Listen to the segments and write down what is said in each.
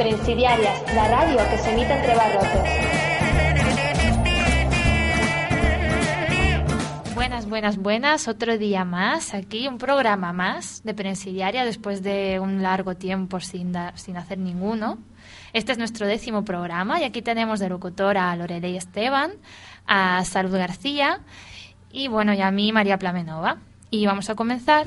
La radio que se emite entre barrotes. Buenas, buenas, buenas. Otro día más aquí, un programa más de Prensidiaria después de un largo tiempo sin, sin hacer ninguno. Este es nuestro décimo programa y aquí tenemos de locutora a Lorelei Esteban, a Salud García y bueno, y a mí María Plamenova. Y vamos a comenzar.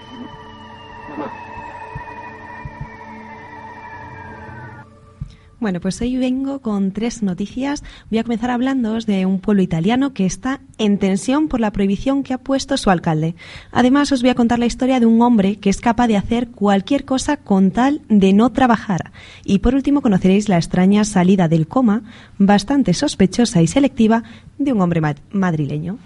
Bueno, pues hoy vengo con tres noticias. Voy a comenzar hablándoos de un pueblo italiano que está en tensión por la prohibición que ha puesto su alcalde. Además, os voy a contar la historia de un hombre que es capaz de hacer cualquier cosa con tal de no trabajar. Y por último, conoceréis la extraña salida del coma, bastante sospechosa y selectiva, de un hombre madrileño.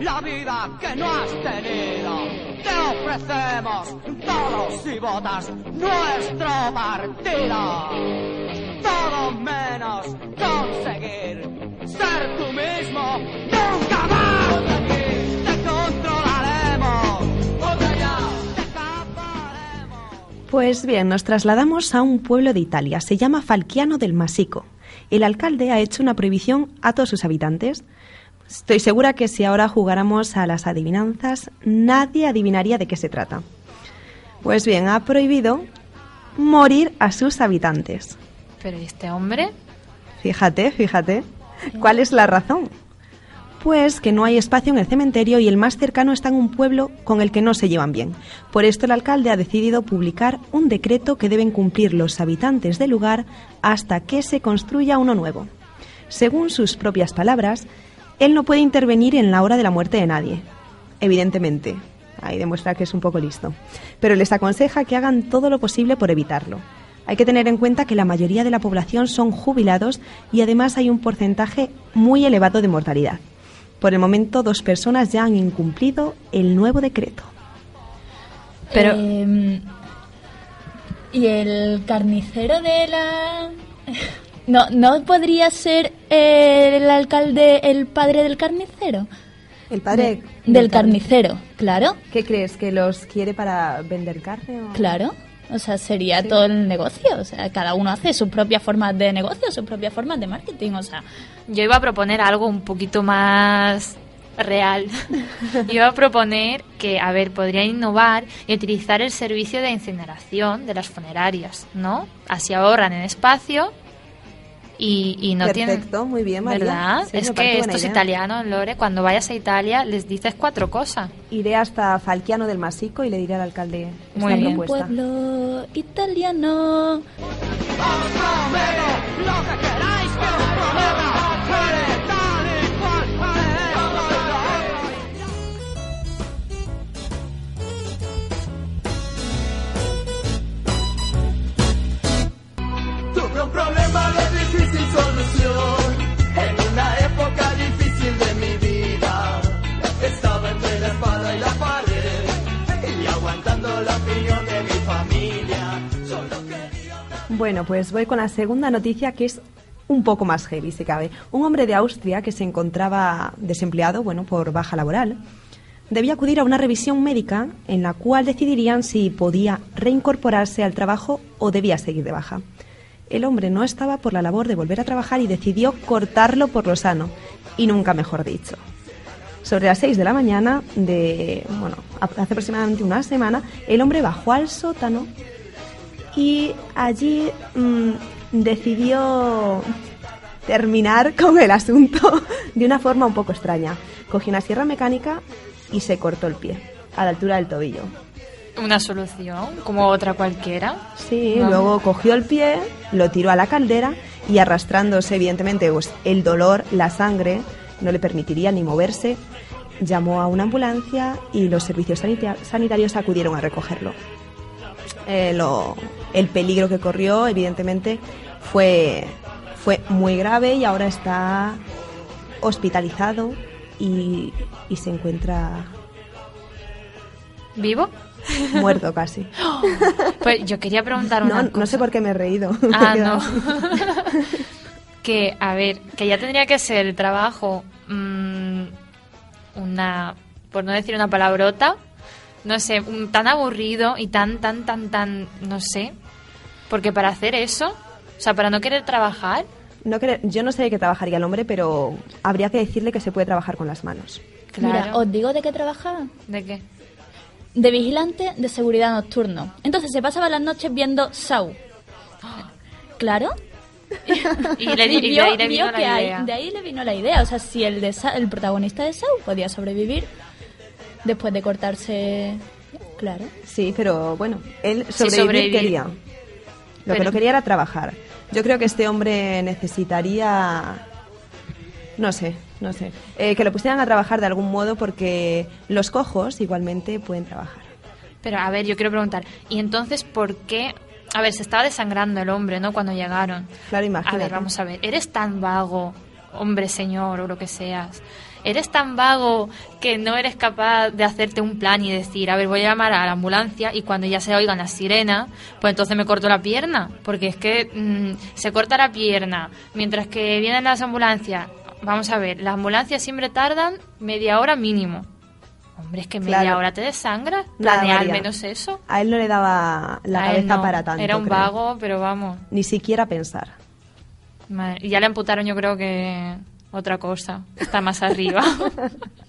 La vida que no has tenido. Te ofrecemos todos y botas nuestro partido. Todo menos conseguir ser tú mismo. Nunca más te controlaremos. Pues bien, nos trasladamos a un pueblo de Italia. Se llama Falquiano del Masico. El alcalde ha hecho una prohibición a todos sus habitantes. Estoy segura que si ahora jugáramos a las adivinanzas, nadie adivinaría de qué se trata. Pues bien, ha prohibido morir a sus habitantes. ¿Pero ¿y este hombre? Fíjate, fíjate. ¿Cuál es la razón? Pues que no hay espacio en el cementerio y el más cercano está en un pueblo con el que no se llevan bien. Por esto el alcalde ha decidido publicar un decreto que deben cumplir los habitantes del lugar hasta que se construya uno nuevo. Según sus propias palabras, él no puede intervenir en la hora de la muerte de nadie, evidentemente. Ahí demuestra que es un poco listo. Pero les aconseja que hagan todo lo posible por evitarlo. Hay que tener en cuenta que la mayoría de la población son jubilados y además hay un porcentaje muy elevado de mortalidad. Por el momento, dos personas ya han incumplido el nuevo decreto. Pero. Em, ¿Y el carnicero de la.? No, ¿No podría ser el alcalde el padre del carnicero? El padre del, carnicero, claro. ¿Qué crees? ¿Que los quiere para vender carne? Claro. O sea, sería todo el negocio. O sea, cada uno hace sus propias formas de negocio, sus propias formas de marketing. O sea, yo iba a proponer algo un poquito más real. iba a proponer que, a ver, podría innovar y utilizar el servicio de incineración de las funerarias, ¿no? Así ahorran en espacio y, no Perfecto, muy bien, María. ¿Verdad? es que estos italianos, Lore, cuando vayas a Italia les dices cuatro cosas. Iré hasta Falquiano del Masico y le diré al alcalde muy bien. pueblo italiano. Bueno, pues voy con la segunda noticia que es un poco más heavy, si cabe. Un hombre de Austria que se encontraba desempleado, bueno, por baja laboral, debía acudir a una revisión médica en la cual decidirían si podía reincorporarse al trabajo o debía seguir de baja. El hombre no estaba por la labor de volver a trabajar y decidió cortarlo por lo sano, y nunca mejor dicho. Sobre las 6 de la mañana de, bueno, hace aproximadamente una semana, el hombre bajó al sótano y allí mm, decidió terminar con el asunto de una forma un poco extraña. Cogió una sierra mecánica y se cortó el pie a la altura del tobillo. Una solución, como otra cualquiera. Sí, luego cogió el pie, lo tiró a la caldera y arrastrándose, evidentemente, pues, el dolor, la sangre, no le permitiría ni moverse. llamó a una ambulancia y los servicios sanita- sanitarios acudieron a recogerlo. Eh, lo- el peligro que corrió, evidentemente, fue, fue muy grave y ahora está hospitalizado y, y se encuentra ¿Vivo? Muerto casi. Pues yo quería preguntar una No, cosa. no sé por qué me he reído. Ah, no. que, a ver, que ya tendría que ser el trabajo mm, una, por no decir una palabrota, no sé, un- tan aburrido y tan, tan, tan, tan, no sé. Porque para hacer eso, o sea, para no querer trabajar, No yo no sé de qué trabajaría el hombre, pero habría que decirle que se puede trabajar con las manos. claro. Mira, os digo de qué trabajaba. ¿De qué? De vigilante de seguridad nocturno. Entonces se pasaba las noches viendo Saw. Claro. Y, le, y de vio- ahí le vino que la idea. de ahí le vino la idea. O sea, si el, de Sa- el protagonista de Saw podía sobrevivir después de cortarse. Claro. Sí, pero bueno, él Sí, sobrevivir quería. Lo que no quería era trabajar. Yo creo que este hombre necesitaría, no sé, no sé, eh, que lo pusieran a trabajar de algún modo porque los cojos igualmente pueden trabajar. Pero a ver, yo quiero preguntar, ¿y entonces por qué? A ver, se estaba desangrando el hombre, ¿no? Cuando llegaron. Claro, A imagínate. ver, vamos a ver, ¿eres tan vago, hombre, señor, o lo que seas? ¿Eres tan vago que no eres capaz de hacerte un plan y decir, a ver, voy a llamar a la ambulancia y cuando ya se oigan las sirenas, pues entonces me corto la pierna? Porque es que mm, se corta la pierna mientras que vienen las ambulancias. Vamos a ver, las ambulancias siempre tardan media hora mínimo. Hombre, es que media Claro. hora te desangras. Nada, Planea al menos eso. A él no le daba la A cabeza no. para tanto. Era un creo. vago, pero vamos. Ni siquiera pensar. Madre- Y ya le amputaron, yo creo que otra cosa. Está más arriba.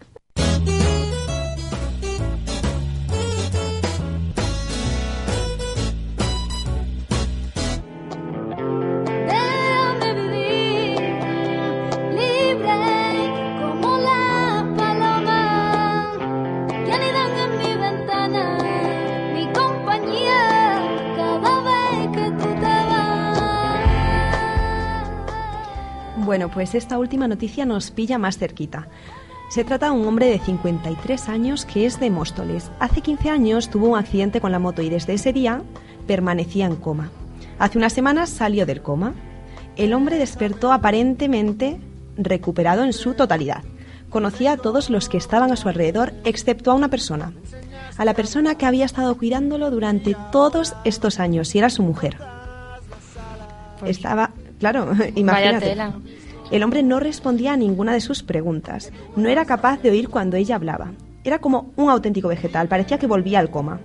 pues esta última noticia nos pilla más cerquita. Se trata de un hombre de 53 años que es de Móstoles. Hace 15 años tuvo un accidente con la moto y desde ese día permanecía en coma. Hace unas semanas salió del coma. El hombre despertó aparentemente recuperado en su totalidad. Conocía a todos los que estaban a su alrededor, excepto a una persona. A la persona que había estado cuidándolo durante todos estos años y era su mujer. Estaba, claro, imagínate. tela. El hombre no respondía a ninguna de sus preguntas. No era capaz de oír cuando ella hablaba. Era como un auténtico vegetal, parecía que volvía al coma.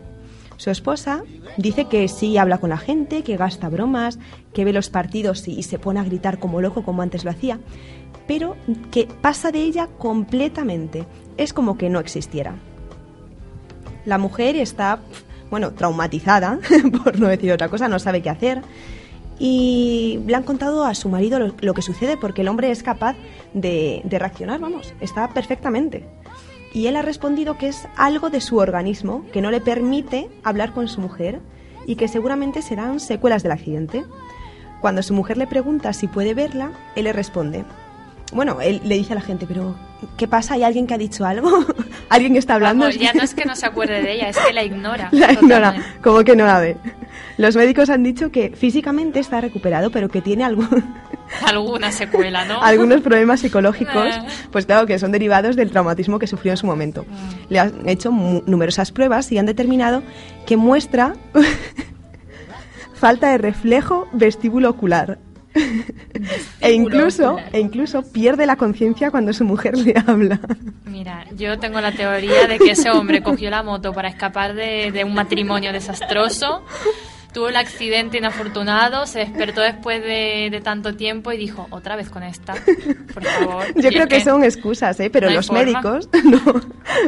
Su esposa dice que sí habla con la gente, que gasta bromas, que ve los partidos y, se pone a gritar como loco como antes lo hacía, pero que pasa de ella completamente. Es como que no existiera. La mujer está, bueno, traumatizada, por no decir otra cosa, no sabe qué hacer. Y le han contado a su marido lo, que sucede porque el hombre es capaz de, de reaccionar, vamos, está perfectamente. Y él ha respondido que es algo de su organismo que no le permite hablar con su mujer y que seguramente serán secuelas del accidente. Cuando su mujer le pregunta si puede verla, él le responde. Bueno, él le dice a la gente, pero ¿qué pasa? ¿Hay alguien que ha dicho algo? ¿Alguien que está hablando? Vamos, ya no es que no se acuerde de ella, es que la ignora. La ignora, totalmente. como que no la ve. Los médicos han dicho que físicamente está recuperado, pero que tiene algún, Alguna secuela, ¿no? algunos problemas psicológicos, Ah. pues claro, que son derivados del traumatismo que sufrió en su momento. Le han hecho numerosas pruebas y han determinado que muestra falta de reflejo vestíbulo ocular. e incluso, ocular. e incluso pierde la conciencia cuando su mujer le habla. Mira, yo tengo la teoría de que ese hombre cogió la moto para escapar de, de un matrimonio desastroso, tuvo el accidente inafortunado, se despertó después de, de tanto tiempo y dijo, otra vez con esta, por favor. Yo Y creo es que son excusas, ¿eh? pero no los forma. médicos, no,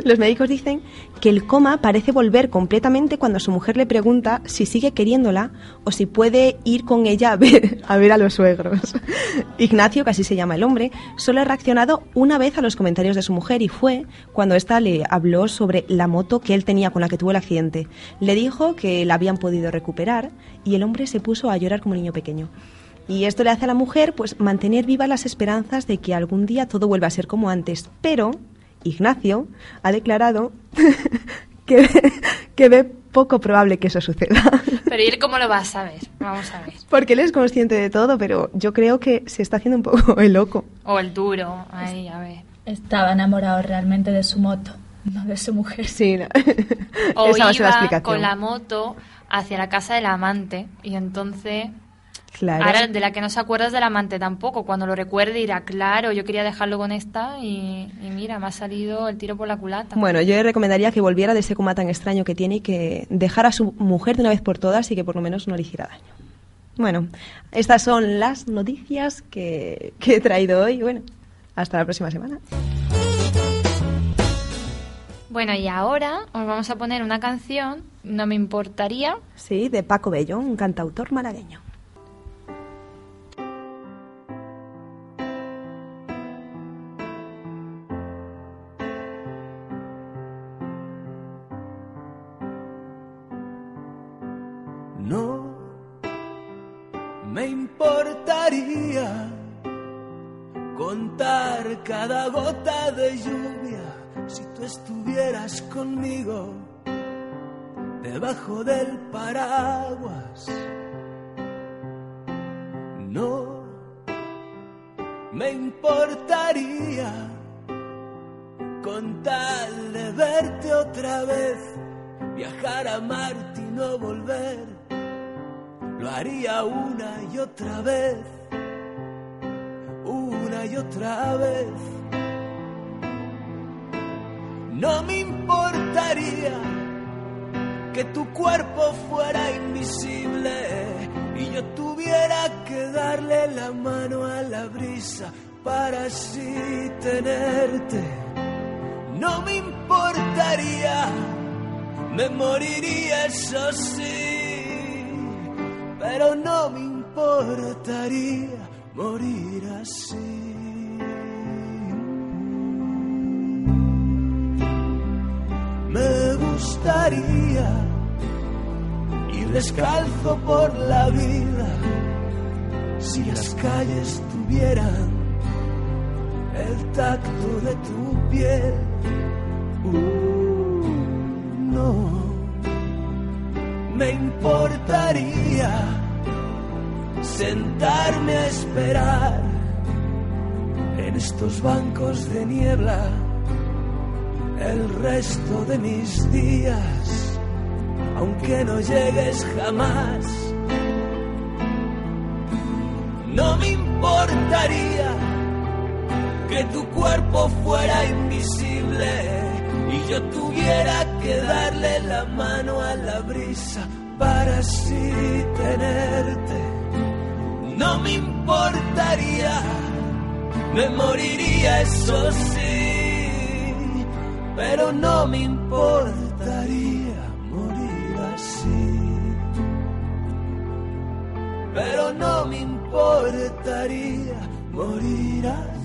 los médicos dicen que el coma parece volver completamente cuando su mujer le pregunta si sigue queriéndola o si puede ir con ella a ver a, ver a los suegros. Ignacio, que así se llama el hombre, solo ha reaccionado una vez a los comentarios de su mujer y fue cuando ésta le habló sobre la moto que él tenía con la que tuvo el accidente. Le dijo que la habían podido recuperar y el hombre se puso a llorar como un niño pequeño. Y esto le hace a la mujer pues mantener vivas las esperanzas de que algún día todo vuelva a ser como antes. Pero Ignacio, ha declarado que, que ve poco probable que eso suceda. Pero ¿y él cómo lo va a saber? Vamos a ver. Porque él es consciente de todo, pero yo creo que se está haciendo un poco el loco. O el duro, ahí, a ver. Estaba enamorado realmente de su moto, no de su mujer. Sí, no. O Esa va a ser la iba explicación. con la moto hacia la casa del amante y entonces... Claro. Ahora, de la que no se acuerda es del amante tampoco. Cuando lo recuerde dirá, claro, yo quería dejarlo con esta y, y mira, me ha salido el tiro por la culata. Bueno, yo le recomendaría que volviera de ese coma tan extraño que tiene y que dejara a su mujer de una vez por todas y que por lo menos no le hiciera daño. Bueno, estas son las noticias que, que he traído hoy. Bueno, hasta la próxima semana. Bueno, y ahora os vamos a poner una canción, no me importaría, Sí, de Paco Bello, un cantautor malagueño. Y yo tuviera que darle la mano a la brisa para así tenerte. No me importaría, me moriría, eso sí, pero no me importaría morir así. Me gustaría descalzo por la vida si las calles tuvieran el tacto de tu piel. Uh, no me importaría sentarme a esperar en estos bancos de niebla el resto de mis días, aunque no llegues jamás. No me importaría que tu cuerpo fuera invisible y yo tuviera que darle la mano a la brisa para así tenerte. No me importaría, me moriría, eso sí, pero no me importaría así. Pero no me importaría morir.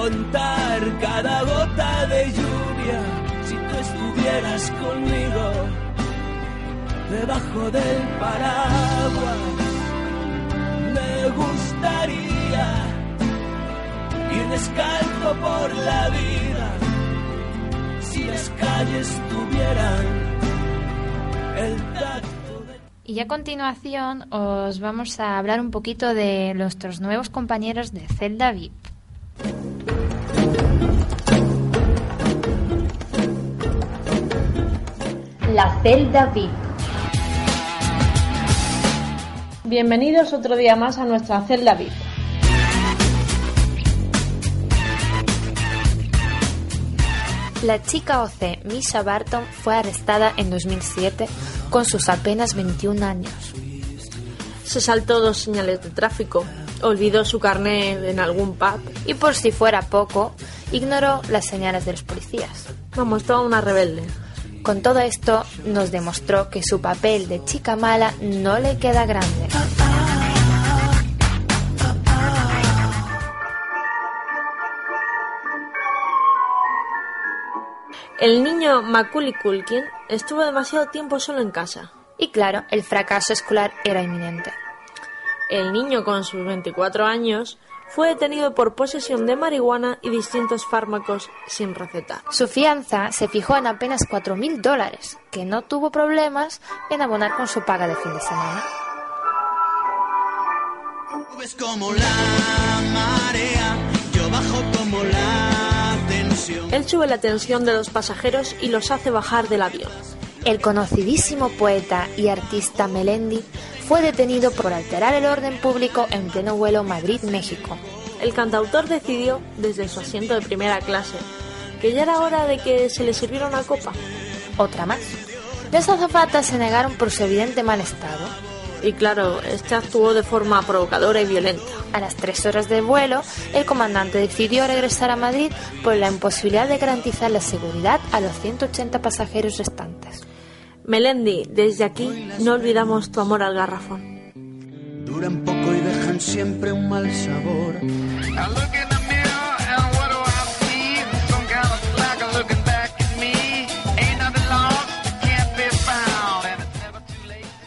Contar cada gota de lluvia si tú estuvieras conmigo debajo del paraguas. Me gustaría ir descalzo por la vida si las calles tuvieran el tacto Y a continuación os vamos a hablar un poquito de nuestros nuevos compañeros de Zelda VIP. La celda VIP. Bienvenidos otro día más a nuestra celda VIP. La chica OC Misha Barton fue arrestada en 2007 con sus apenas 21 años. Se saltó dos señales de tráfico, olvidó su carnet en algún pub. Y por si fuera poco, ignoró las señales de los policías. Vamos, toda una rebelde. Con todo esto, nos demostró que su papel de chica mala no le queda grande. El niño Macaulay Culkin estuvo demasiado tiempo solo en casa. Y claro, el fracaso escolar era inminente. El niño, con sus 24 años, fue detenido por posesión de marihuana y distintos fármacos sin receta. Su fianza se fijó en apenas 4.000 dólares, que no tuvo problemas en abonar con su paga de fin de semana. Subes como la marea, yo bajo como la tensión. Él sube la tensión de los pasajeros y los hace bajar del avión. El conocidísimo poeta y artista Melendi fue detenido por alterar el orden público en pleno vuelo Madrid-México. El cantautor decidió, desde su asiento de primera clase, que ya era hora de que se le sirviera una copa. Otra más. Las azafatas se negaron por su evidente mal estado. Y claro, este actuó de forma provocadora y violenta. A las tres horas de vuelo, el comandante decidió regresar a Madrid por la imposibilidad de garantizar la seguridad a los 180 pasajeros restantes. Melendi, desde aquí no olvidamos tu amor al garrafón. Duran poco y dejan siempre un mal sabor.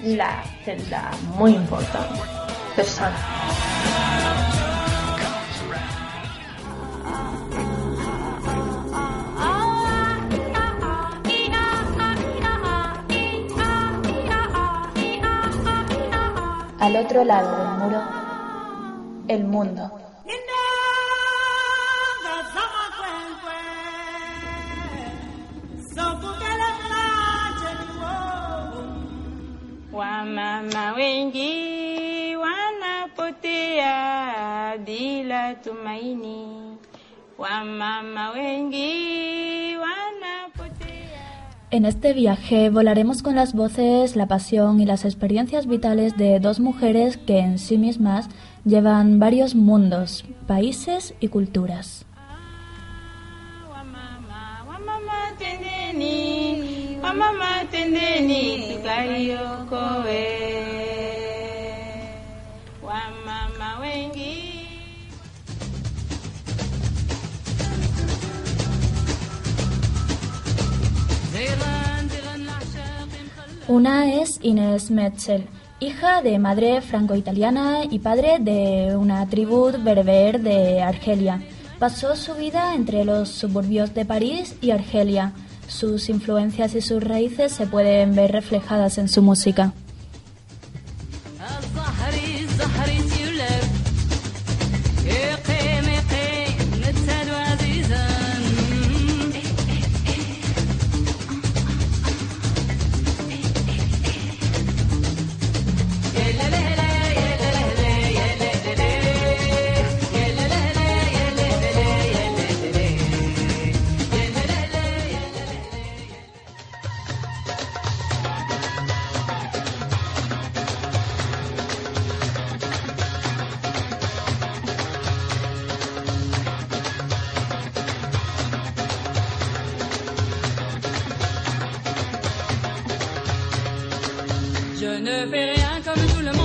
La celda, muy importante. Persona. Al otro lado del muro, el mundo. Wamama wengi wanapotea bila tumaini. Wamama wengi. En este viaje volaremos con las voces, la pasión y las experiencias vitales de dos mujeres que en sí mismas llevan varios mundos, países y culturas. Una es Inés Metzel, hija de madre franco-italiana y padre de una tribu berber de Argelia. Pasó su vida entre los suburbios de París y Argelia. Sus influencias y sus raíces se pueden ver reflejadas en su música. Ne fais rien comme tout le monde,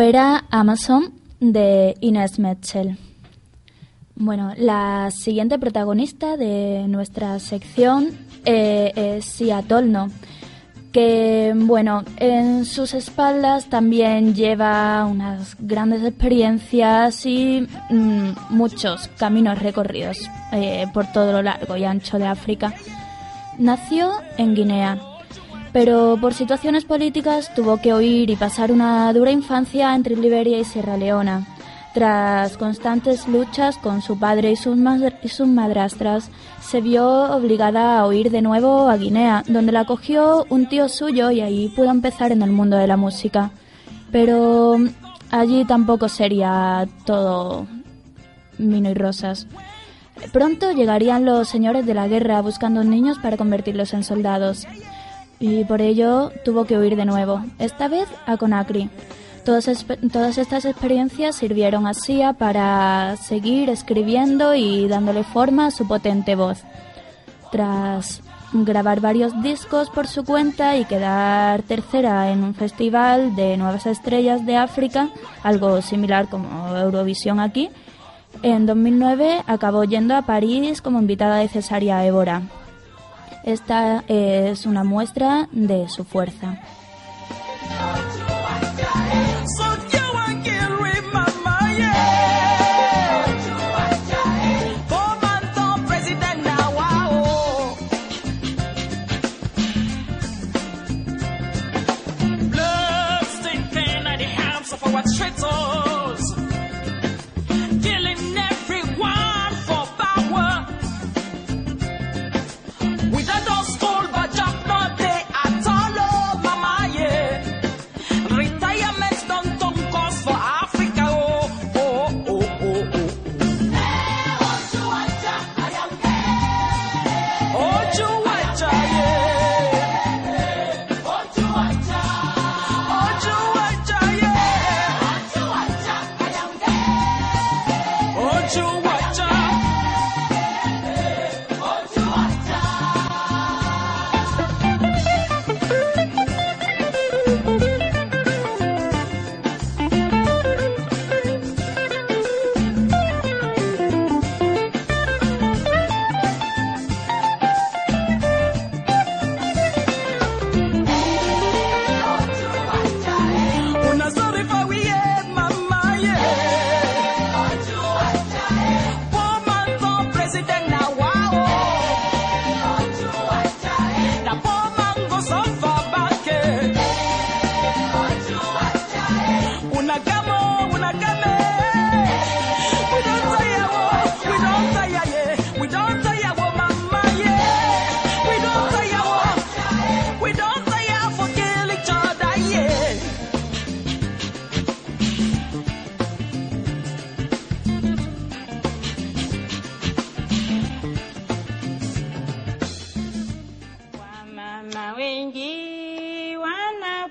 Era Amazon de Inés Metzel. Bueno, la siguiente protagonista de nuestra sección eh, es Sia Tolno, que, bueno, en sus espaldas también lleva unas grandes experiencias y mm, muchos caminos recorridos eh, por todo lo largo y ancho de África. Nació en Guinea, pero por situaciones políticas tuvo que huir y pasar una dura infancia entre Liberia y Sierra Leona. Tras constantes luchas con su padre y sus, y madrastras, se vio obligada a huir de nuevo a Guinea, donde la acogió un tío suyo y ahí pudo empezar en el mundo de la música. Pero allí tampoco sería todo vino y rosas. Pronto llegarían los señores de la guerra buscando niños para convertirlos en soldados. Y por ello tuvo que huir de nuevo, esta vez a Conakry. Todas, estas experiencias sirvieron a Sia para seguir escribiendo y dándole forma a su potente voz. Tras grabar varios discos por su cuenta y quedar tercera en un festival de nuevas estrellas de África, algo similar como Eurovisión aquí, en 2009 acabó yendo a París como invitada de Cesaria Évora. Esta es una muestra de su fuerza.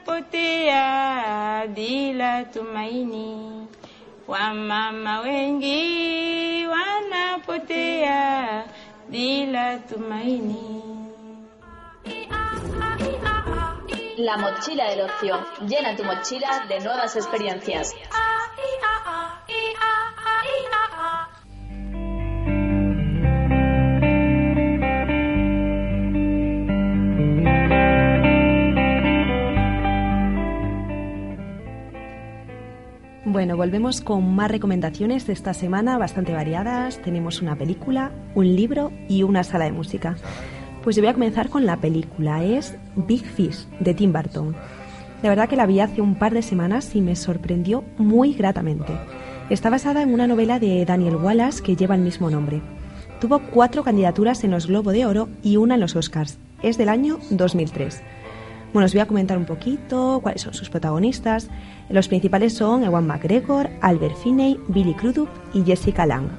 Wanapotea bila tumaini. Wamama wengi wanapotea bila tumaini. La mochila del ocio. Llena tu mochila de nuevas experiencias. Bueno, volvemos con más recomendaciones de esta semana, bastante variadas. Tenemos una película, un libro y una sala de música. Pues yo voy a comenzar con la película. Es Big Fish, de Tim Burton. La verdad que la vi hace un par de semanas y me sorprendió muy gratamente. Está basada en una novela de Daniel Wallace que lleva el mismo nombre. Tuvo cuatro candidaturas en los Globo de Oro y una en los Oscars. Es del año 2003. Bueno, os voy a comentar un poquito cuáles son sus protagonistas. Los principales son Ewan McGregor, Albert Finney, Billy Crudup y Jessica Lange.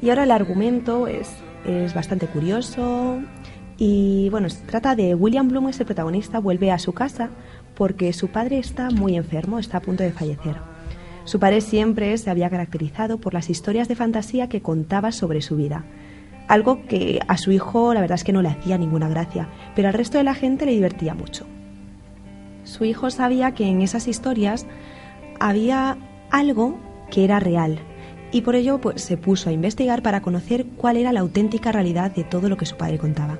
Y ahora el argumento es, es bastante curioso y bueno, se trata de William Bloom, es el protagonista, vuelve a su casa porque su padre está muy enfermo, está a punto de fallecer. Su padre siempre se había caracterizado por las historias de fantasía que contaba sobre su vida. Algo que a su hijo la verdad es que no le hacía ninguna gracia, pero al resto de la gente le divertía mucho. Su hijo sabía que en esas historias había algo que era real y por ello pues, se puso a investigar para conocer cuál era la auténtica realidad de todo lo que su padre contaba.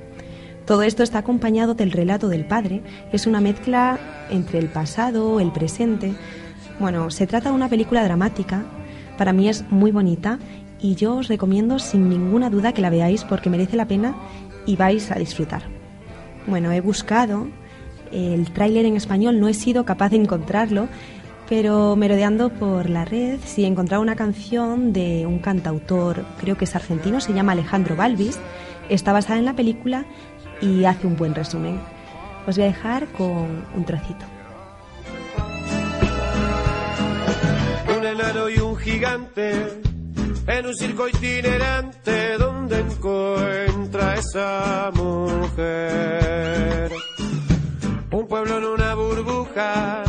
Todo esto está acompañado del relato del padre, es una mezcla entre el pasado, el presente. Bueno, se trata de una película dramática, para mí es muy bonita y yo os recomiendo sin ninguna duda que la veáis porque merece la pena y vais a disfrutar. Bueno, he buscado el tráiler en español, no he sido capaz de encontrarlo, pero merodeando por la red sí he encontrado una canción de un cantautor, creo que es argentino, se llama Alejandro Balvis, está basada en la película y hace un buen resumen. Os voy a dejar con un trocito. un enano y un gigante en un circo itinerante donde encuentra esa mujer. Un pueblo en una burbuja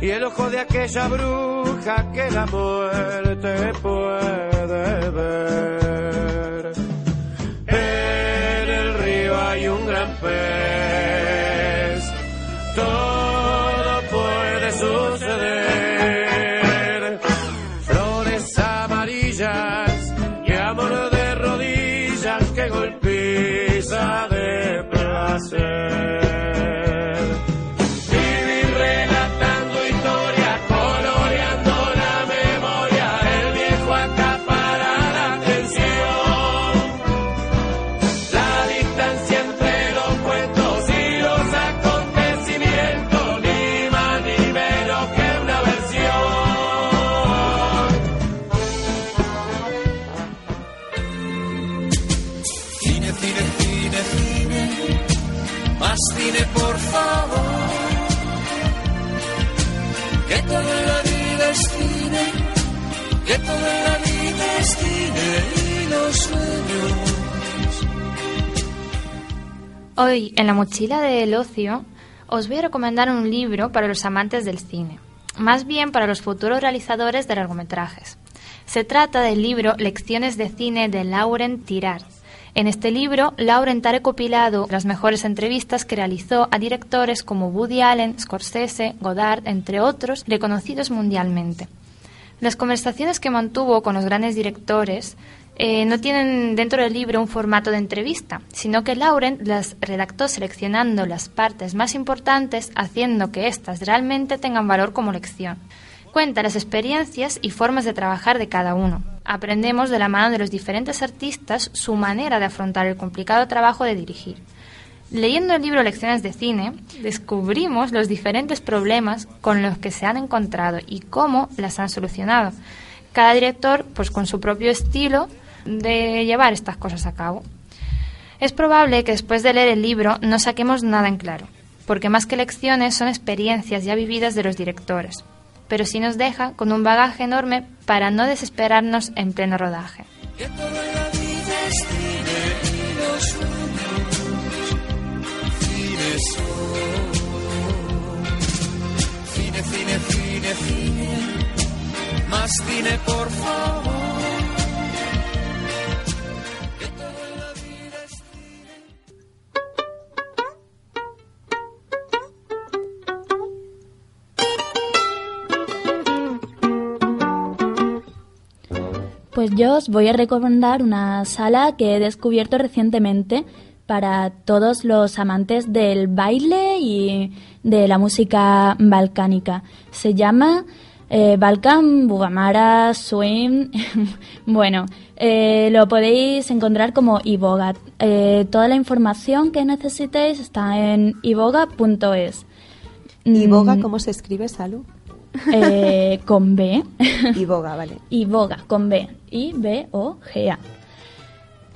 y el ojo de aquella bruja que la muerte puede ver. En el río hay un gran pez. master. Hoy, en la mochila del ocio, os voy a recomendar un libro para los amantes del cine, más bien para los futuros realizadores de largometrajes. Se trata del libro Lecciones de Cine de Lauren Tirard. En este libro, Lauren ha recopilado las mejores entrevistas que realizó a directores como Woody Allen, Scorsese, Godard, entre otros, reconocidos mundialmente. Las conversaciones que mantuvo con los grandes directores eh, no tienen dentro del libro un formato de entrevista, sino que Lauren las redactó seleccionando las partes más importantes, haciendo que éstas realmente tengan valor como lección. Cuenta las experiencias y formas de trabajar de cada uno. Aprendemos de la mano de los diferentes artistas su manera de afrontar el complicado trabajo de dirigir. Leyendo el libro Lecciones de Cine, descubrimos los diferentes problemas con los que se han encontrado y cómo las han solucionado. Cada director, pues con su propio estilo de llevar estas cosas a cabo. Es probable que después de leer el libro no saquemos nada en claro, porque más que lecciones son experiencias ya vividas de los directores, pero sí nos deja con un bagaje enorme para no desesperarnos en pleno rodaje. Más por favor. Pues yo os voy a recomendar una sala que he descubierto recientemente para todos los amantes del baile y de la música balcánica. Se llama eh, Balkan Bugamara Swim. bueno, eh, lo podéis encontrar como iboga. Eh, toda la información que necesitéis está en iboga.es. ¿Iboga Mm, cómo se escribe, Salu? Eh, con B. Iboga, vale. Iboga, con B. I-B-O-G-A.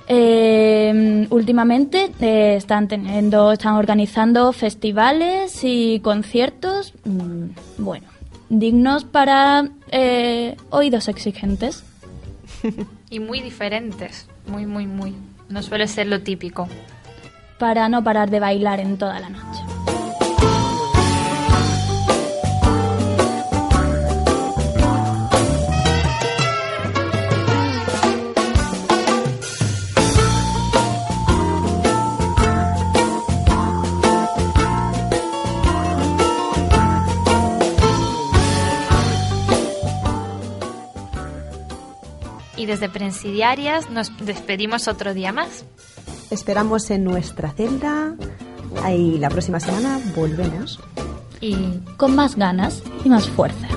Eh, últimamente eh, están teniendo, están organizando festivales y conciertos, mm, bueno, dignos para eh, oídos exigentes. Y muy diferentes, muy, muy, muy. No suele ser lo típico. Para no parar de bailar en toda la noche. Y desde Prensidiarias nos despedimos otro día más. Esperamos en nuestra celda y la próxima semana volvemos. Y Con más ganas y más fuerza.